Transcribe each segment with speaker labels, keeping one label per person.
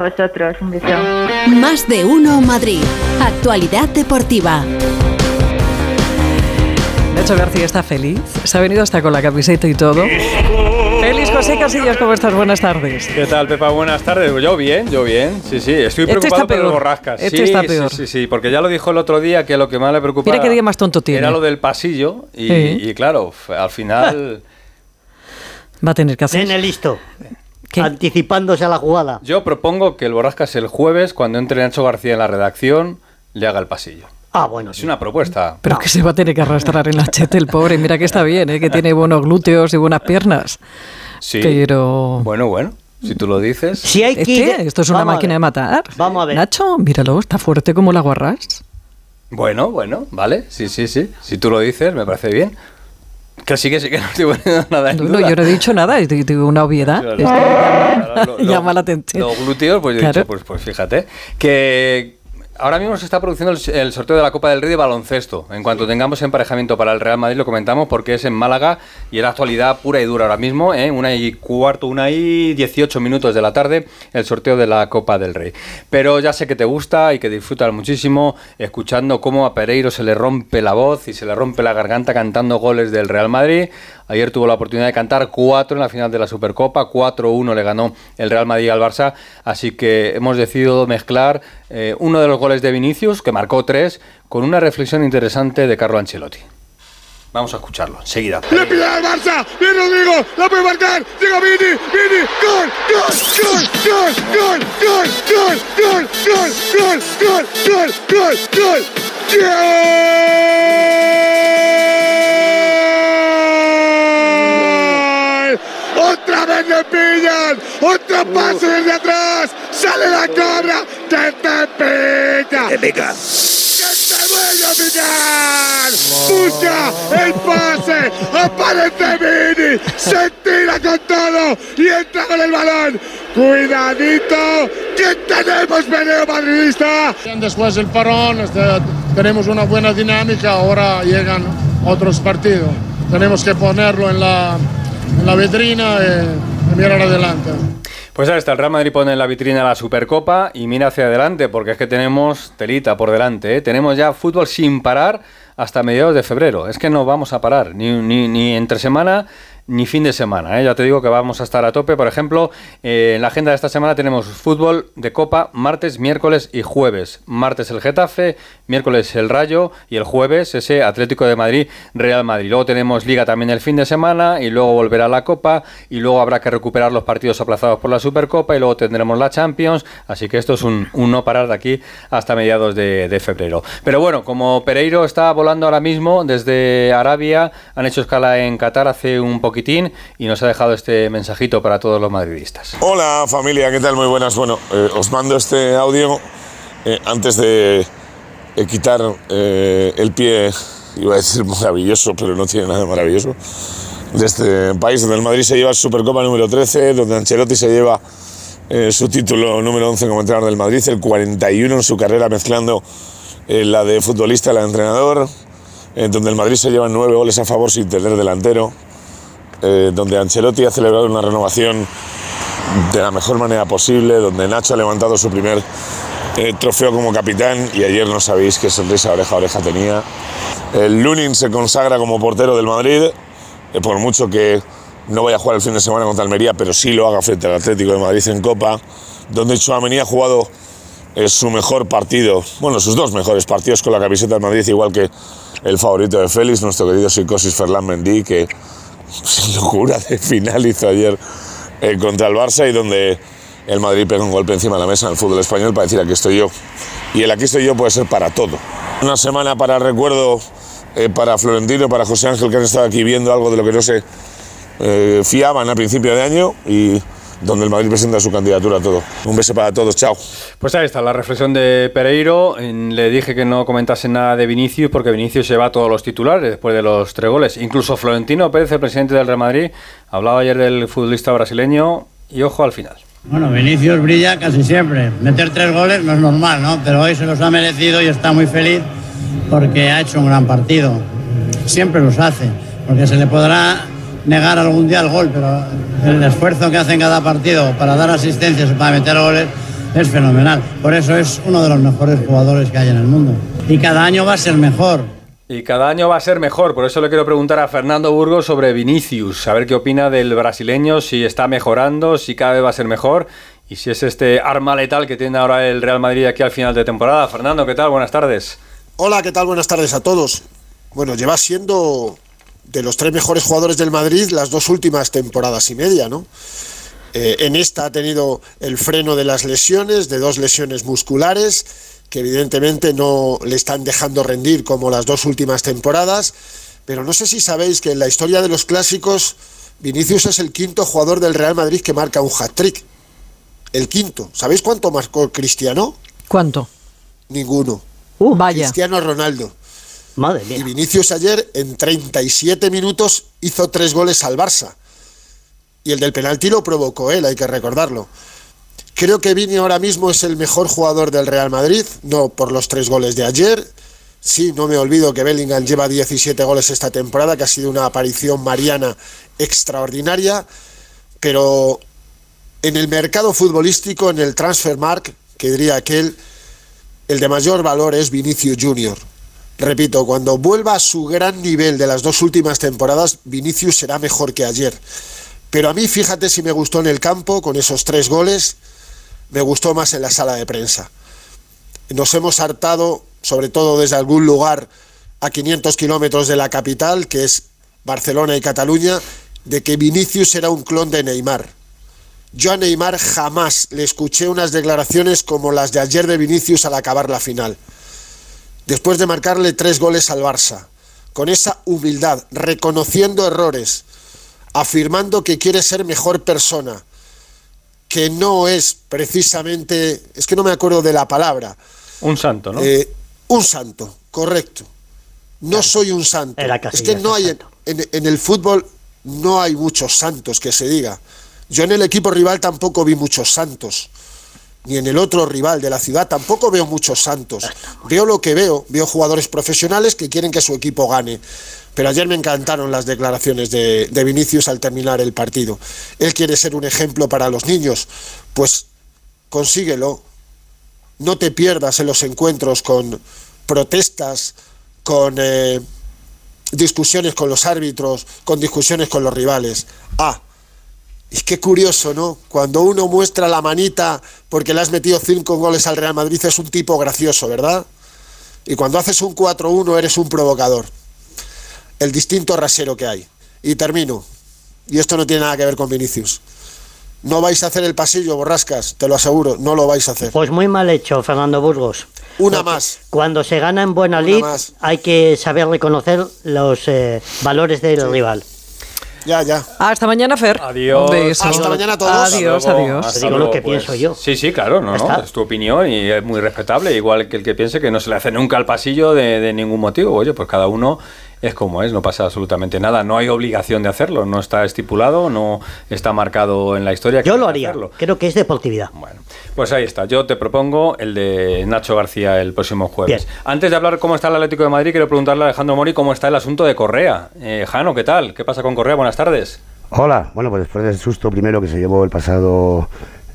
Speaker 1: vosotros, un beso.
Speaker 2: Más de uno Madrid. Actualidad deportiva.
Speaker 3: Nacho García está feliz. Se ha venido hasta con la camiseta y todo. Feliz José Casillas, ¿cómo estás? Buenas tardes.
Speaker 4: ¿Qué tal, Pepa? Buenas tardes. Yo bien, yo bien. Sí, sí. Estoy
Speaker 3: Este
Speaker 4: preocupado
Speaker 3: está
Speaker 4: por
Speaker 3: peor.
Speaker 4: borrascas.
Speaker 3: Este
Speaker 4: sí,
Speaker 3: está peor.
Speaker 4: Sí, sí, sí, porque ya lo dijo el otro día que lo que más le preocupaba
Speaker 3: Mira qué día más tonto tiene.
Speaker 4: era lo del pasillo y,
Speaker 3: Sí.
Speaker 4: y claro, al final
Speaker 3: Va a tener que hacer.
Speaker 5: Nene listo.
Speaker 3: ¿Qué?
Speaker 5: Anticipándose a la jugada.
Speaker 4: yo propongo que el borrascas el jueves, cuando entre Nacho García en la redacción, le haga el pasillo.
Speaker 5: Ah, bueno.
Speaker 4: Es
Speaker 5: sí.
Speaker 4: una propuesta.
Speaker 3: Pero que se va a tener que arrastrar en la chete el pobre. Mira que está bien, ¿eh? que tiene buenos glúteos y buenas piernas.
Speaker 4: Sí.
Speaker 3: Pero.
Speaker 4: Bueno, bueno, si tú lo dices.
Speaker 5: Si hay que
Speaker 3: Este, esto es una
Speaker 5: Vamos a
Speaker 3: máquina
Speaker 5: ver.
Speaker 3: de matar.
Speaker 5: Vamos a ver.
Speaker 3: Nacho, míralo, está fuerte como la guarras.
Speaker 4: Bueno, bueno, vale. Sí, sí, sí. Si tú lo dices, me parece bien. Que sí, que sí, que no estoy poniendo nada en
Speaker 3: No,
Speaker 4: duda.
Speaker 3: yo no he dicho nada, es de- de una obviedad.
Speaker 4: Claro.
Speaker 3: Esto
Speaker 4: Claro, lo- lo-
Speaker 3: llama la atención.
Speaker 4: Los glúteos, pues yo he
Speaker 3: Claro.
Speaker 4: dicho, pues, pues fíjate. Que ahora mismo se está produciendo el, el sorteo de la Copa del Rey de baloncesto. En cuanto tengamos emparejamiento para el Real Madrid lo comentamos porque es en Málaga y es la actualidad pura y dura ahora mismo, ¿eh? una y cuarto, una y dieciocho minutos de la tarde, el sorteo de la Copa del Rey. Pero ya sé que te gusta y que disfrutas muchísimo escuchando cómo a Pereiro se le rompe la voz y se le rompe la garganta cantando goles del Real Madrid. Ayer tuvo la oportunidad de cantar cuatro en la final de la Supercopa, 4-1 le ganó el Real Madrid al Barça, así que hemos decidido mezclar eh, uno de los goles de Vinicius, que marcó tres, con una reflexión interesante de Carlo Ancelotti. Vamos a escucharlo enseguida.
Speaker 6: Le pide al Barça, viene Rodrigo, la puede marcar, llega Vini, Vini, gol, gol, gol, gol, gol, gol, gol, gol, gol, gol, gol, gol, gol, gol. Pillan, otro pase desde atrás, sale la cobra, que te pica. ¡Que pica! ¡Que te vuelve a picar! Busca el pase, aparece Vini, se tira con todo y entra con el balón. Cuidadito, que tenemos veneno madridista.
Speaker 7: Después del parón este, tenemos una buena dinámica, ahora llegan otros partidos. Tenemos que ponerlo en la, en la vitrina y adelante.
Speaker 4: Pues ahí está, el Real Madrid pone en la vitrina la Supercopa y mira hacia adelante, porque es que tenemos telita por delante, ¿eh? tenemos ya fútbol sin parar hasta mediados de febrero. Es que no vamos a parar, ni, ni, ni entre semana ni fin de semana. ¿eh? Ya te digo que vamos a estar a tope. Por ejemplo, eh, en la agenda de esta semana tenemos fútbol de Copa martes, miércoles y jueves. Martes el Getafe, miércoles el Rayo y el jueves ese Atlético de Madrid, Real Madrid. Luego tenemos Liga también el fin de semana y luego volverá la Copa y luego habrá que recuperar los partidos aplazados por la Supercopa y luego tendremos la Champions. Así que esto es un, no parar de aquí hasta mediados de, de febrero. Pero bueno, como Pereiro está volando ahora mismo desde Arabia, han hecho escala en Qatar hace un poquitín y nos ha dejado este mensajito para todos los madridistas.
Speaker 6: Hola familia, ¿qué tal? Muy buenas. Bueno, eh, os mando este audio eh, antes de eh, quitar eh, el pie, iba a decir maravilloso, pero no tiene nada de maravilloso, de este país donde el Madrid se lleva su Supercopa número 13, donde Ancelotti se lleva eh, su título número 11 como entrenador del Madrid, el 41 en su carrera mezclando eh, la de futbolista y la de entrenador, donde el Madrid se lleva nueve goles a favor sin tener delantero, eh, donde Ancelotti ha celebrado una renovación de la mejor manera posible, donde Nacho ha levantado su primer eh, trofeo como capitán y ayer no sabéis qué sonrisa oreja a oreja tenía. El Lunin se consagra como portero del Madrid, eh, por mucho que no vaya a jugar el fin de semana contra Almería, pero sí lo haga frente al Atlético de Madrid en Copa, donde Chouameni ha jugado eh, su mejor partido, bueno, sus dos mejores partidos con la camiseta del Madrid, igual que el favorito de Félix, nuestro querido Psicosis Ferland Mendy, que locura de final hizo ayer eh, contra el Barça y donde el Madrid pega un golpe encima de la mesa en el fútbol español para decir aquí estoy yo. Y el aquí estoy yo puede ser para todo. Una semana para recuerdo eh, para Florentino, para José Ángel, que han estado aquí viendo algo de lo que no se eh, fiaban a principio de año y donde el Madrid presenta su candidatura a todo. Un beso para todos, chao.
Speaker 4: Pues ahí está la reflexión de Pereiro. Le dije que no comentase nada de Vinicius porque Vinicius lleva todos los titulares después de los tres goles. Incluso Florentino Pérez, el presidente del Real Madrid, hablaba ayer del futbolista brasileño y ojo al final.
Speaker 8: Bueno, Vinicius brilla casi siempre. Meter tres goles no es normal, ¿no? Pero hoy se los ha merecido y está muy feliz porque ha hecho un gran partido. Siempre los hace, porque se le podrá negar algún día el gol, pero el esfuerzo que hace en cada partido para dar asistencias, para meter goles, es fenomenal. Por eso es uno de los mejores jugadores que hay en el mundo. Y cada año va a ser mejor.
Speaker 4: Y cada año va a ser mejor, por eso le quiero preguntar a Fernando Burgos sobre Vinicius, a ver qué opina del brasileño, si está mejorando, si cada vez va a ser mejor y si es este arma letal que tiene ahora el Real Madrid aquí al final de temporada. Fernando, ¿qué tal? Buenas tardes.
Speaker 1: Hola, ¿qué tal? Buenas tardes a todos. Bueno, lleva siendo de los tres mejores jugadores del Madrid las dos últimas temporadas y media, ¿no? Eh, en esta ha tenido el freno de las lesiones, de dos lesiones musculares, que evidentemente no le están dejando rendir como las dos últimas temporadas, pero no sé si sabéis que en la historia de los clásicos, Vinicius es el quinto jugador del Real Madrid que marca un hat-trick. El quinto. ¿Sabéis cuánto marcó Cristiano?
Speaker 3: ¿Cuánto?
Speaker 1: Ninguno.
Speaker 3: Uh, vaya.
Speaker 1: Cristiano Ronaldo.
Speaker 5: Madre
Speaker 1: Y
Speaker 5: mía.
Speaker 1: Vinicius ayer en 37 minutos hizo tres goles al Barça. Y el del penalti lo provocó él, hay que recordarlo. Creo que Vini ahora mismo es el mejor jugador del Real Madrid, no por los tres goles de ayer. Sí, no me olvido que Bellingham lleva 17 goles esta temporada, que ha sido una aparición mariana extraordinaria. Pero en el mercado futbolístico, en el transfer mark, que diría aquel, el de mayor valor es Vinicius Junior. Repito, cuando vuelva a su gran nivel de las dos últimas temporadas, Vinicius será mejor que ayer. Pero a mí, fíjate si me gustó en el campo con esos tres goles, me gustó más en la sala de prensa. Nos hemos hartado, sobre todo desde algún lugar a 500 kilómetros de la capital, que es Barcelona y Cataluña, de que Vinicius era un clon de Neymar. Yo a Neymar jamás le escuché unas declaraciones como las de ayer de Vinicius al acabar la final después de marcarle tres goles al Barça, con esa humildad, reconociendo errores, afirmando que quiere ser mejor persona, que no es precisamente, es que no me acuerdo de la palabra,
Speaker 4: Un santo, ¿no?
Speaker 1: eh, un santo, correcto. No soy un santo.
Speaker 5: Era
Speaker 1: Es que no hay en- en el fútbol no hay muchos santos que se diga. Yo en el equipo rival tampoco vi muchos santos. Ni en el otro rival de la ciudad tampoco veo muchos santos. Veo lo que veo. Veo jugadores profesionales que quieren que su equipo gane. Pero ayer me encantaron las declaraciones de, Vinicius al terminar el partido. Él quiere ser un ejemplo para los niños. Pues consíguelo. No te pierdas en los encuentros con protestas, con eh, discusiones con los árbitros, con discusiones con los rivales. Ah, y qué curioso, ¿no? Cuando uno muestra la manita porque le has metido cinco goles al Real Madrid es un tipo gracioso, ¿verdad? Y cuando haces un 4-1 eres un provocador. El distinto rasero que hay. Y termino. Y esto no tiene nada que ver con Vinicius. No vais a hacer el pasillo, borrascas, te lo aseguro, no lo vais a hacer.
Speaker 5: Pues muy mal hecho, Fernando Burgos.
Speaker 1: Una
Speaker 5: Porque
Speaker 1: más.
Speaker 5: Cuando se gana en buena lid, hay que saber reconocer los eh, valores del rival.
Speaker 1: Ya, ya.
Speaker 3: Hasta mañana, Fer.
Speaker 4: Adiós.
Speaker 3: Beso.
Speaker 1: Hasta mañana a todos.
Speaker 3: Adiós,
Speaker 4: luego.
Speaker 3: adiós.
Speaker 5: Digo lo que
Speaker 4: pues.
Speaker 5: pienso yo.
Speaker 4: Sí, sí, claro, no, no, es tu opinión y es muy respetable, igual que el que piense que no se le hace nunca al pasillo de, de ningún motivo. Oye, pues cada uno es como es, no pasa absolutamente nada, no hay obligación de hacerlo, no está estipulado, no está marcado en la historia. que
Speaker 5: Yo lo haría.
Speaker 4: hacerlo.
Speaker 5: Creo que es deportividad.
Speaker 4: Bueno, pues ahí está. Yo te propongo el de Nacho García el próximo jueves.
Speaker 5: Bien.
Speaker 4: Antes de hablar cómo está el Atlético de Madrid, quiero preguntarle a Alejandro Mori cómo está el asunto de Correa. Eh, Jano, ¿qué tal? ¿Qué pasa con Correa? Buenas tardes.
Speaker 9: Hola, bueno, pues después del susto primero que se llevó el pasado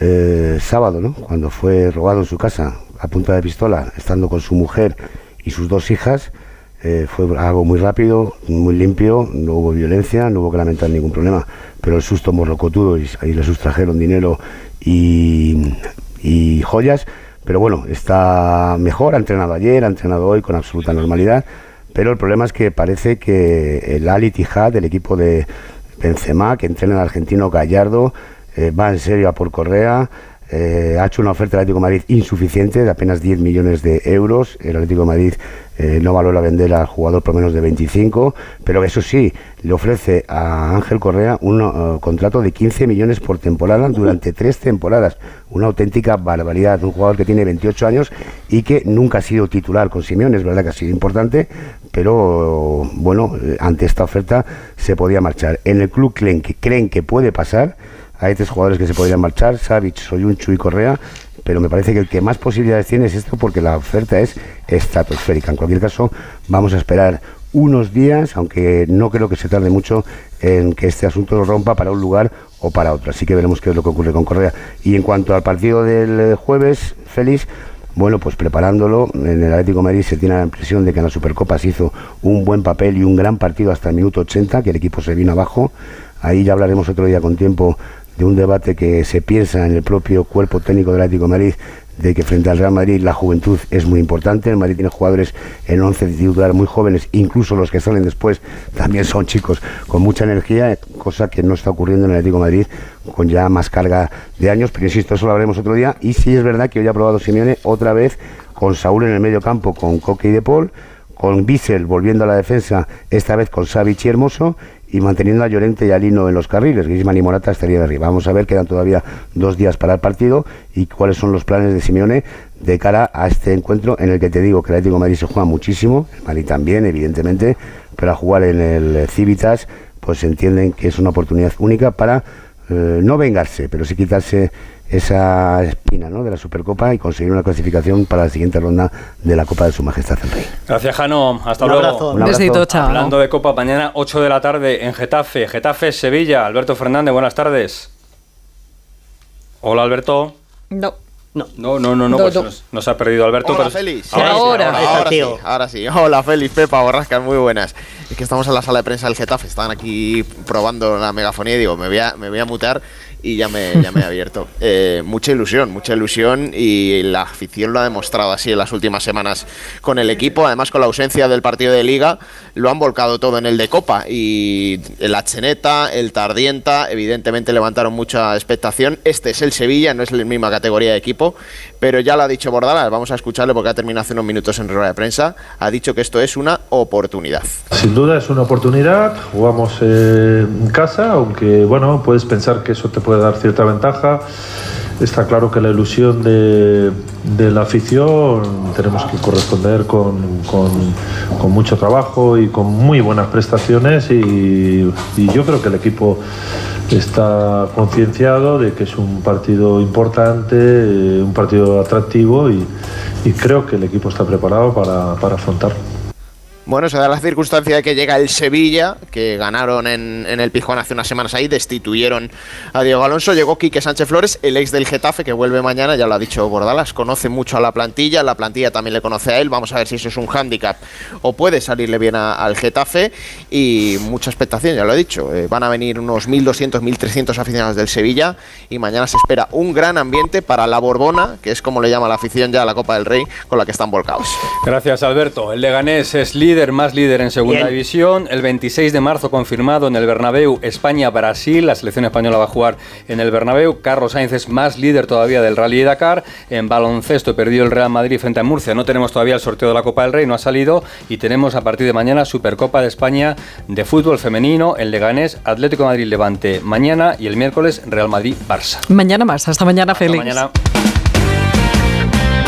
Speaker 9: eh, sábado, ¿no? Cuando fue robado en su casa a punta de pistola, estando con su mujer y sus dos hijas, eh, fue algo muy rápido, muy limpio, no hubo violencia, no hubo que lamentar ningún problema, pero el susto morrocotudo y ahí le sustrajeron dinero y, joyas, pero bueno, está mejor, ha entrenado ayer, ha entrenado hoy con absoluta normalidad, pero el problema es que parece que el Al Ittihad, el equipo de Benzema, que entrena al argentino Gallardo, eh, va en serio a por Correa, eh, ha hecho una oferta al Atlético de Madrid insuficiente de apenas 10 millones de euros. El Atlético de Madrid eh, no valora vender al jugador por menos de 25, pero eso sí, le ofrece a Ángel Correa un eh, contrato de 15 millones por temporada durante tres temporadas. Una auténtica barbaridad. Un jugador que tiene 28 años y que nunca ha sido titular con Simeone. Es verdad que ha sido importante, pero bueno, ante esta oferta se podía marchar. En el club creen que, creen que puede pasar. Hay tres jugadores que se podrían marchar, Savic, Soyunchu y Correa, pero me parece que el que más posibilidades tiene es esto porque la oferta es estratosférica. En cualquier caso, vamos a esperar unos días, aunque no creo que se tarde mucho en que este asunto lo rompa para un lugar o para otro. Así que veremos qué es lo que ocurre con Correa. Y en cuanto al partido del eh, jueves, Félix, bueno, pues preparándolo, en el Atlético Madrid se tiene la impresión de que en la Supercopa se hizo un buen papel y un gran partido hasta el minuto 80, que el equipo se vino abajo. Ahí ya hablaremos otro día con tiempo de un debate que se piensa en el propio cuerpo técnico del Atlético Madrid de que frente al Real Madrid la juventud es muy importante. El Madrid tiene jugadores en 11 titular muy jóvenes, incluso los que salen después también son chicos con mucha energía, cosa que no está ocurriendo en el Atlético Madrid con ya más carga de años. Pero insisto, eso lo hablaremos otro día. Y sí es verdad que hoy ha probado Simeone otra vez con Saúl en el medio campo, con Coque y De Paul, con Bissell volviendo a la defensa, esta vez con Savic y Hermoso, y manteniendo a Llorente y a Lino en los carriles. Griezmann y Morata estaría de arriba. Vamos a ver, quedan todavía dos días para el partido y cuáles son los planes de Simeone de cara a este encuentro en el que te digo que el Atlético de Madrid se juega muchísimo, el Madrid también, evidentemente, pero a jugar en el Civitas, pues entienden que es una oportunidad única para eh, no vengarse, pero sí quitarse esa espina ¿no? de la Supercopa y conseguir una clasificación para la siguiente ronda de la Copa de Su Majestad el Rey.
Speaker 4: Gracias, Jano. Hasta
Speaker 5: Un
Speaker 4: luego.
Speaker 5: abrazo.
Speaker 3: Un besito, chao.
Speaker 4: Hablando de Copa, mañana 8 de la tarde en Getafe. Getafe, Sevilla. Alberto Fernández, buenas tardes. Hola, Alberto.
Speaker 3: No.
Speaker 4: No, no, no, no,
Speaker 3: No,
Speaker 4: pues
Speaker 3: no.
Speaker 4: Nos, nos ha perdido Alberto.
Speaker 10: Hola,
Speaker 4: pero-
Speaker 10: Félix.
Speaker 4: Ahora sí,
Speaker 3: ahora
Speaker 10: sí. Hola, Félix, Pepa, Borrascas, muy buenas. Es que estamos en la sala de prensa del Getafe, están aquí probando la megafonía y digo, me voy a, me voy a mutear y ya me, ya me he abierto. Eh, mucha ilusión, mucha ilusión y la afición lo ha demostrado así en las últimas semanas con el equipo. Además, con la ausencia del partido de Liga, lo han volcado todo en el de Copa y el Cheneta, el Tardienta, evidentemente levantaron mucha expectación. Este es el Sevilla, no es la misma categoría de equipo, pero ya lo ha dicho Bordalas, vamos a escucharle porque ha terminado hace unos minutos en rueda de prensa. Ha dicho que esto es una oportunidad.
Speaker 11: Sin duda es una oportunidad, jugamos eh, en casa, aunque bueno, puedes pensar que eso te puede dar cierta ventaja. Está claro que la ilusión de, la afición tenemos que corresponder con, mucho trabajo y con muy buenas prestaciones y, yo creo que el equipo está concienciado de que es un partido importante, eh, un partido atractivo y, creo que el equipo está preparado para, para afrontarlo.
Speaker 10: Bueno, se da la circunstancia de que llega el Sevilla, que ganaron en, el Pijón hace unas semanas ahí, destituyeron a Diego Alonso, llegó Quique Sánchez Flores, el ex del Getafe, que vuelve mañana, ya lo ha dicho Bordalas, conoce mucho a la plantilla, la plantilla también le conoce a él, vamos a ver si eso es un hándicap o puede salirle bien al Getafe, y mucha expectación, ya lo he dicho, eh, van a venir unos 1.200, 1.300 aficionados del Sevilla, y mañana se espera un gran ambiente para la Borbona, que es como le llama la afición ya a la Copa del Rey, con la que están volcados.
Speaker 4: Gracias, Alberto. El Leganés es líder, más líder en segunda
Speaker 5: Bien.
Speaker 4: división. El 26 de marzo confirmado en el Bernabéu, España-Brasil. La selección española va a jugar en el Bernabéu. Carlos Sainz es más líder todavía del Rally de Dakar. En baloncesto perdió el Real Madrid frente a Murcia. No tenemos todavía el sorteo de la Copa del Rey, no ha salido. Y tenemos a partir de mañana Supercopa de España de fútbol femenino. El Leganés, Atlético Madrid-Levante mañana y el miércoles Real Madrid-Barça.
Speaker 3: Mañana más. Hasta mañana,
Speaker 4: Hasta
Speaker 3: Félix.
Speaker 4: mañana.